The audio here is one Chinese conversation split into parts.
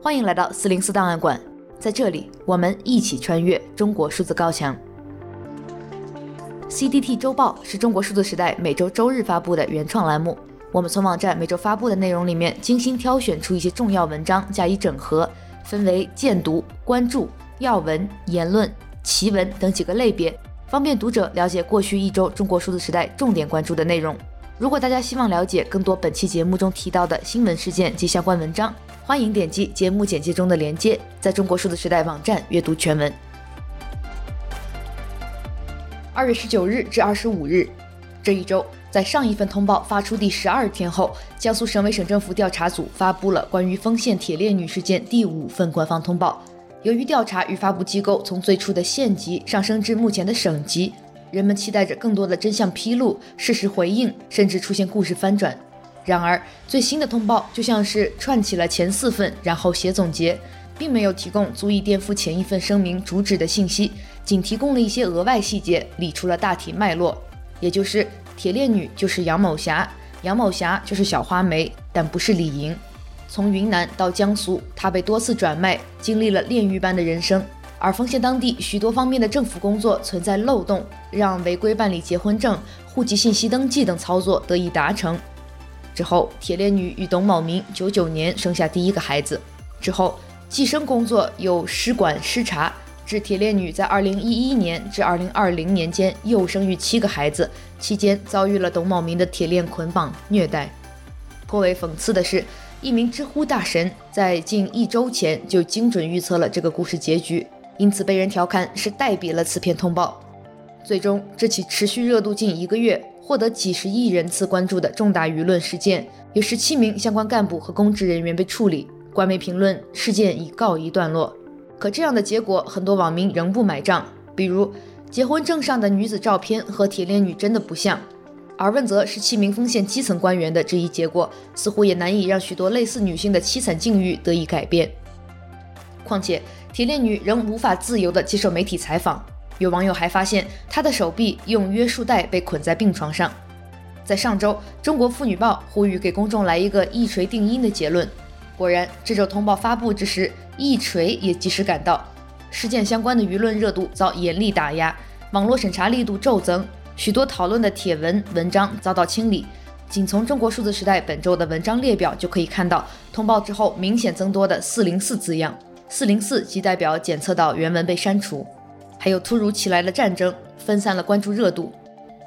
欢迎来到四零四档案馆，在这里我们一起穿越中国数字高墙。CDT 周报是中国数字时代每周周日发布的原创栏目，我们从网站每周发布的内容里面精心挑选出一些重要文章加以整合，分为荐读、关注、要闻、言论、奇闻等几个类别，方便读者了解过去一周中国数字时代重点关注的内容。如果大家希望了解更多本期节目中提到的新闻事件及相关文章，欢迎点击节目简介中的链接，在中国数字时代网站阅读全文。二月十九日至二十五日，这一周，在上一份通报发出第十二天后，江苏省委省政府调查组发布了关于丰县铁链女事件第五份官方通报。由于调查与发布机构从最初的县级上升至目前的省级。人们期待着更多的真相披露、事实回应，甚至出现故事翻转。然而，最新的通报就像是串起了前四份，然后写总结，并没有提供足以颠覆前一份声明主旨的信息，仅提供了一些额外细节，理出了大体脉络。也就是铁链女就是杨某霞，杨某霞就是小花梅，但不是李莹。从云南到江苏，她被多次转卖，经历了炼狱般的人生。而丰县当地许多方面的政府工作存在漏洞，让违规办理结婚证、户籍信息登记等操作得以达成。之后，铁链女与董某明九九年生下第一个孩子。之后，计生工作又失管失察，致铁链女在二零一一年至二零二零年间又生育七个孩子，期间遭遇了董某明的铁链捆绑虐待。颇为讽刺的是，一名知乎大神在近一周前就精准预测了这个故事结局。因此被人调侃是代笔了此篇通报。最终，这起持续热度近一个月、获得几十亿人次关注的重大舆论事件，有十七名相关干部和公职人员被处理。官媒评论事件已告一段落。可这样的结果，很多网民仍不买账。比如，结婚证上的女子照片和铁链女真的不像。而问责十七名丰县基层官员的这一结果，似乎也难以让许多类似女性的凄惨境遇得以改变。况且，铁链女仍无法自由地接受媒体采访。有网友还发现，她的手臂用约束带被捆在病床上。在上周，《中国妇女报》呼吁给公众来一个一锤定音的结论。果然，这周通报发布之时，一锤也及时赶到。事件相关的舆论热度遭严厉打压，网络审查力度骤增，许多讨论的帖文文章遭到清理。仅从中国数字时代本周的文章列表就可以看到，通报之后明显增多的“四零四”字样。四零四即代表检测到原文被删除，还有突如其来的战争分散了关注热度。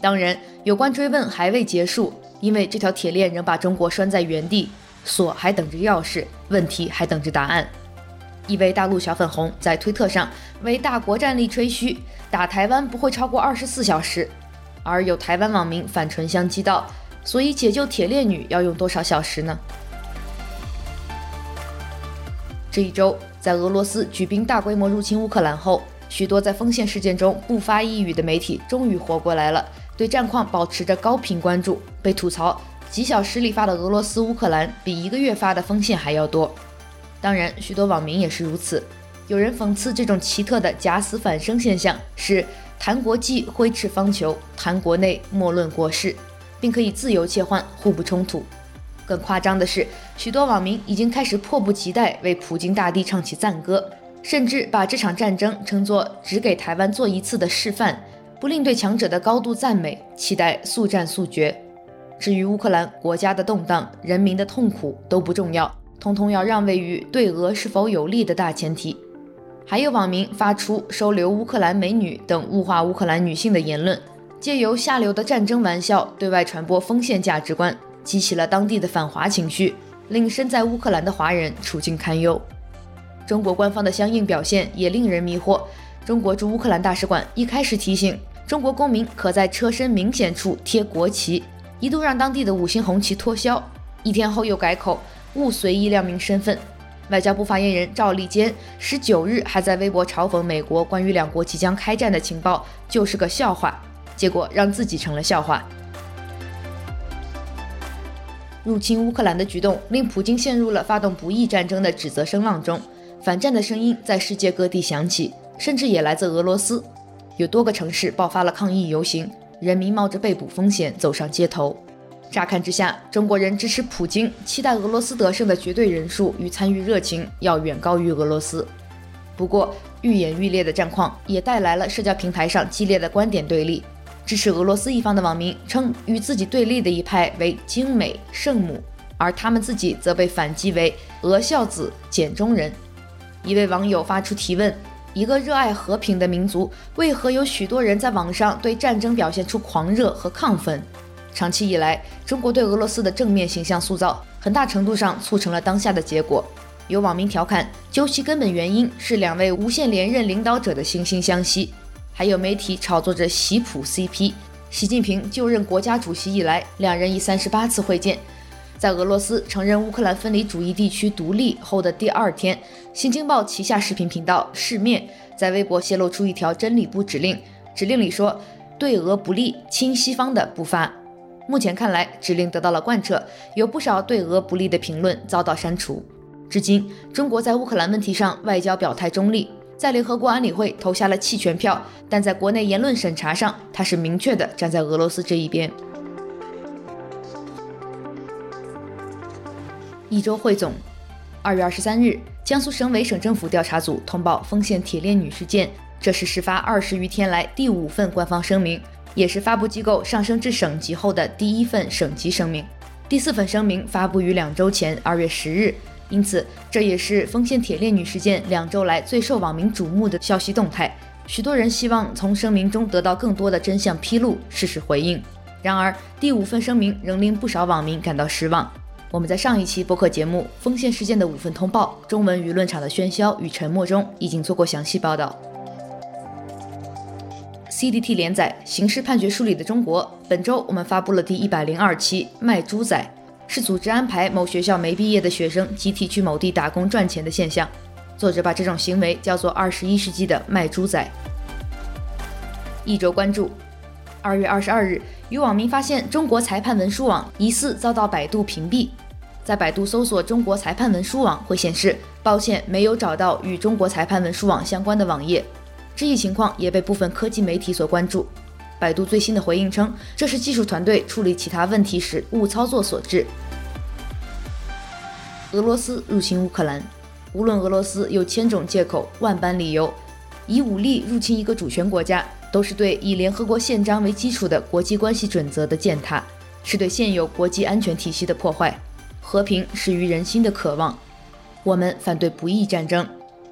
当然，有关追问还未结束，因为这条铁链仍把中国拴在原地，锁还等着钥匙，问题还等着答案。一位大陆小粉红在推特上为大国战力吹嘘，打台湾不会超过二十四小时，而有台湾网民反唇相讥道：“所以解救铁链女要用多少小时呢？”这一周。在俄罗斯举兵大规模入侵乌克兰后，许多在丰县事件中不发一语的媒体终于活过来了，对战况保持着高频关注。被吐槽几小时里发的俄罗斯乌克兰比一个月发的丰县还要多。当然，许多网民也是如此。有人讽刺这种奇特的假死反生现象是谈国际挥斥方遒，谈国内莫论国事，并可以自由切换，互不冲突。更夸张的是，许多网民已经开始迫不及待为普京大帝唱起赞歌，甚至把这场战争称作只给台湾做一次的示范，不吝对强者的高度赞美，期待速战速决。至于乌克兰国家的动荡、人民的痛苦都不重要，通通要让位于对俄是否有利的大前提。还有网民发出收留乌克兰美女等物化乌克兰女性的言论，借由下流的战争玩笑对外传播封建价值观。激起了当地的反华情绪，令身在乌克兰的华人处境堪忧。中国官方的相应表现也令人迷惑。中国驻乌克兰大使馆一开始提醒中国公民可在车身明显处贴国旗，一度让当地的五星红旗脱销。一天后又改口，勿随意亮明身份。外交部发言人赵立坚十九日还在微博嘲讽美国关于两国即将开战的情报就是个笑话，结果让自己成了笑话。入侵乌克兰的举动令普京陷入了发动不义战争的指责声浪中，反战的声音在世界各地响起，甚至也来自俄罗斯，有多个城市爆发了抗议游行，人民冒着被捕风险走上街头。乍看之下，中国人支持普京、期待俄罗斯得胜的绝对人数与参与热情要远高于俄罗斯。不过，愈演愈烈的战况也带来了社交平台上激烈的观点对立。支持俄罗斯一方的网民称与自己对立的一派为精美圣母，而他们自己则被反击为俄孝子、简中人。一位网友发出提问：一个热爱和平的民族，为何有许多人在网上对战争表现出狂热和亢奋？长期以来，中国对俄罗斯的正面形象塑造，很大程度上促成了当下的结果。有网民调侃，究其根本原因是两位无限连任领导者的惺惺相惜。还有媒体炒作着习普 CP。习近平就任国家主席以来，两人已三十八次会见。在俄罗斯承认乌克兰分离主义地区独立后的第二天，新京报旗下视频频道世面在微博泄露出一条真理部指令，指令里说“对俄不利、亲西方的不发”。目前看来，指令得到了贯彻，有不少对俄不利的评论遭到删除。至今，中国在乌克兰问题上外交表态中立，在联合国安理会投下了弃权票，但在国内言论审查上，他是明确的站在俄罗斯这一边。一周汇总：二月二十三日，江苏省委省政府调查组通报丰县铁链女事件，这是事发二十余天来第五份官方声明。也是发布机构上升至省级后的第一份省级声明，第四份声明发布于两周前二月十日，因此这也是丰县铁链女事件两周来最受网民瞩目的消息动态。许多人希望从声明中得到更多的真相披露、事实回应。然而，第五份声明仍令不少网民感到失望。我们在上一期播客节目《丰县事件的五份通报：中文舆论场的喧嚣与沉默》中已经做过详细报道。CDT 连载《刑事判决书里的中国》，本周我们发布了第一百零二期。卖猪仔是组织安排某学校没毕业的学生集体去某地打工赚钱的现象。作者把这种行为叫做“二十一世纪的卖猪仔”。一周关注：二月二十二日，有网民发现中国裁判文书网疑似遭到百度屏蔽。在百度搜索“中国裁判文书网”会显示：“抱歉，没有找到与中国裁判文书网相关的网页。”这一情况也被部分科技媒体所关注。百度最新的回应称，这是技术团队处理其他问题时误操作所致。俄罗斯入侵乌克兰，无论俄罗斯有千种借口、万般理由，以武力入侵一个主权国家，都是对以联合国宪章为基础的国际关系准则的践踏，是对现有国际安全体系的破坏。和平始于人心的渴望，我们反对不义战争。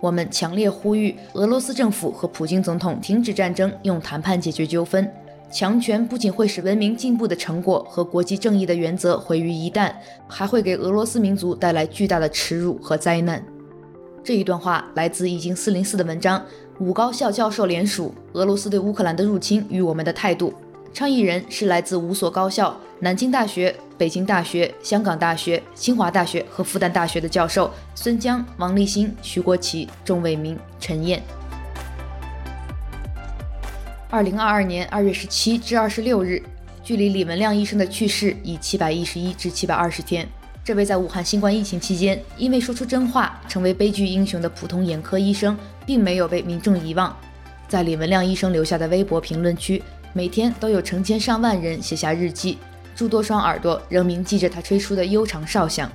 我们强烈呼吁俄罗斯政府和普京总统停止战争，用谈判解决纠纷。强权不仅会使文明进步的成果和国际正义的原则毁于一旦，还会给俄罗斯民族带来巨大的耻辱和灾难。这一段话来自已经四零四的文章，五高校教授联署俄罗斯对乌克兰的入侵与我们的态度。倡议人是来自五所高校。南京大学、北京大学、香港大学、清华大学和复旦大学的教授孙江、王立新、徐国奇、钟伟明、陈燕。二零二二年二月十七至二十六日，距离李文亮医生的去世已七百一十一至七百二十天。这位在武汉新冠疫情期间因为说出真话成为悲剧英雄的普通眼科医生，并没有被民众遗忘。在李文亮医生留下的微博评论区，每天都有成千上万人写下日记。诸多双耳朵仍铭记着他吹出的悠长哨响，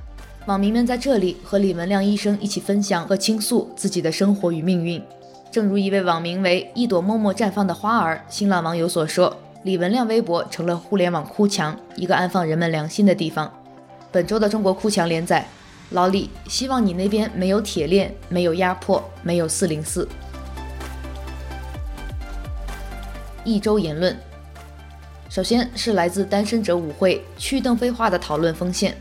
网民们在这里和李文亮医生一起分享和倾诉自己的生活与命运。正如一位网名为“一朵默默绽放的花儿”新浪网友所说，李文亮微博成了互联网哭墙，一个安放人们良心的地方。本周的中国哭墙连载，老李，希望你那边没有铁链，没有压迫，没有四零四。一周言论。首先是来自单身者舞会去邓飞化的讨论锋线，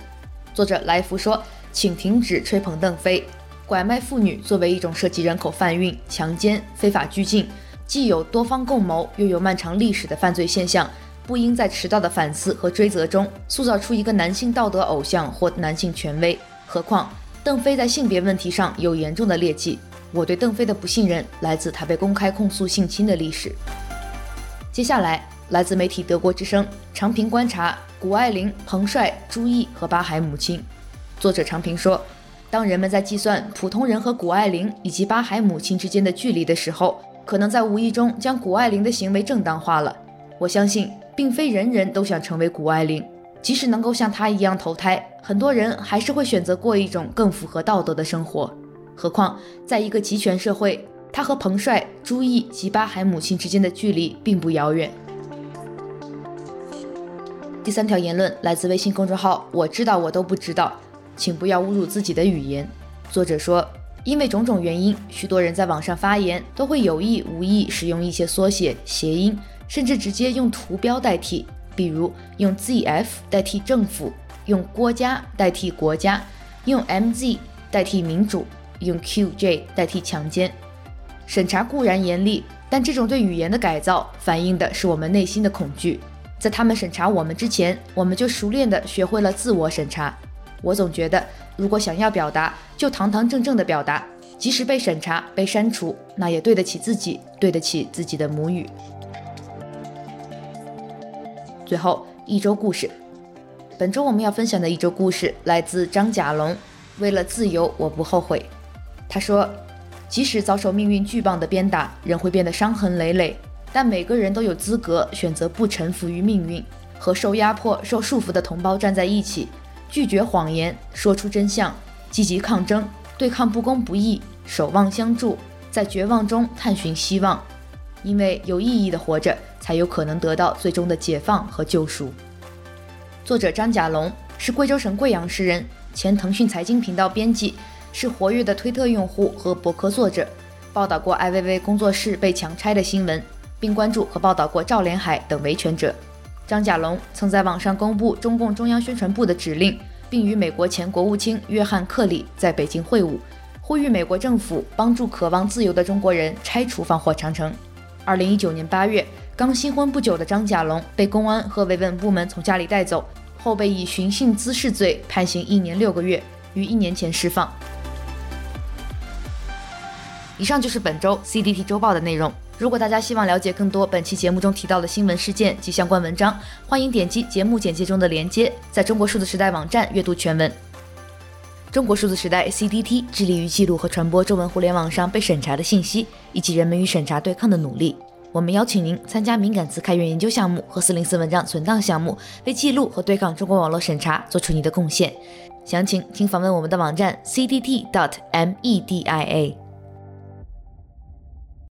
作者来福说，请停止吹捧邓飞，拐卖妇女作为一种涉及人口贩运、强奸、非法拘禁，既有多方共谋又有漫长历史的犯罪现象，不应在迟到的反思和追责中塑造出一个男性道德偶像或男性权威。何况邓飞在性别问题上有严重的劣迹，我对邓飞的不信任来自他被公开控诉性侵的历史。接下来。来自媒体德国之声长平观察谷爱凌、彭帅、朱毅和巴海母亲。作者长平说：“当人们在计算普通人和谷爱凌以及巴海母亲之间的距离的时候，可能在无意中将谷爱凌的行为正当化了。我相信，并非人人都想成为谷爱凌。即使能够像她一样投胎，很多人还是会选择过一种更符合道德的生活。何况，在一个极权社会，她和彭帅、朱毅及巴海母亲之间的距离并不遥远。第三条言论来自微信公众号“我知道我都不知道”，请不要侮辱自己的语言。作者说，因为种种原因，许多人在网上发言都会有意无意使用一些缩写、谐音，甚至直接用图标代替。比如用 ZF 代替政府，用郭家代替国家，用 MZ 代替民主，用 QJ 代替强奸。审查固然严厉，但这种对语言的改造反映的是我们内心的恐惧。在他们审查我们之前，我们就熟练地学会了自我审查。我总觉得，如果想要表达，就堂堂正正地表达，即使被审查、被删除，那也对得起自己，对得起自己的母语。最后一周故事，本周我们要分享的一周故事来自张甲龙。为了自由，我不后悔。他说，即使遭受命运巨棒的鞭打，人会变得伤痕累累，但每个人都有资格选择不臣服于命运，和受压迫、受束缚的同胞站在一起，拒绝谎言，说出真相，积极抗争，对抗不公不义，守望相助，在绝望中探寻希望。因为有意义的活着，才有可能得到最终的解放和救赎。作者张甲龙是贵州省贵阳市人，前腾讯财经频道编辑，是活跃的推特用户和博客作者，报道过艾薇薇工作室被强拆的新闻，并关注和报道过赵连海等维权者。张甲龙曾在网上公布中共中央宣传部的指令，并与美国前国务卿约翰克里在北京会晤，呼吁美国政府帮助渴望自由的中国人拆除防火长城。二零一九年八月，刚新婚不久的张甲龙被公安和维稳部门从家里带走，后被以寻衅滋事罪判刑一年六个月，于一年前释放。以上就是本周 CDT 周报的内容。如果大家希望了解更多本期节目中提到的新闻事件及相关文章，欢迎点击节目简介中的链接，在中国数字时代网站阅读全文。中国数字时代 CDT 致力于记录和传播中文互联网上被审查的信息，以及人们与审查对抗的努力。我们邀请您参加敏感词开源研究项目和404文章存档项目，为记录和对抗中国网络审查做出你的贡献。详情请访问我们的网站 c d t dot m e d i a。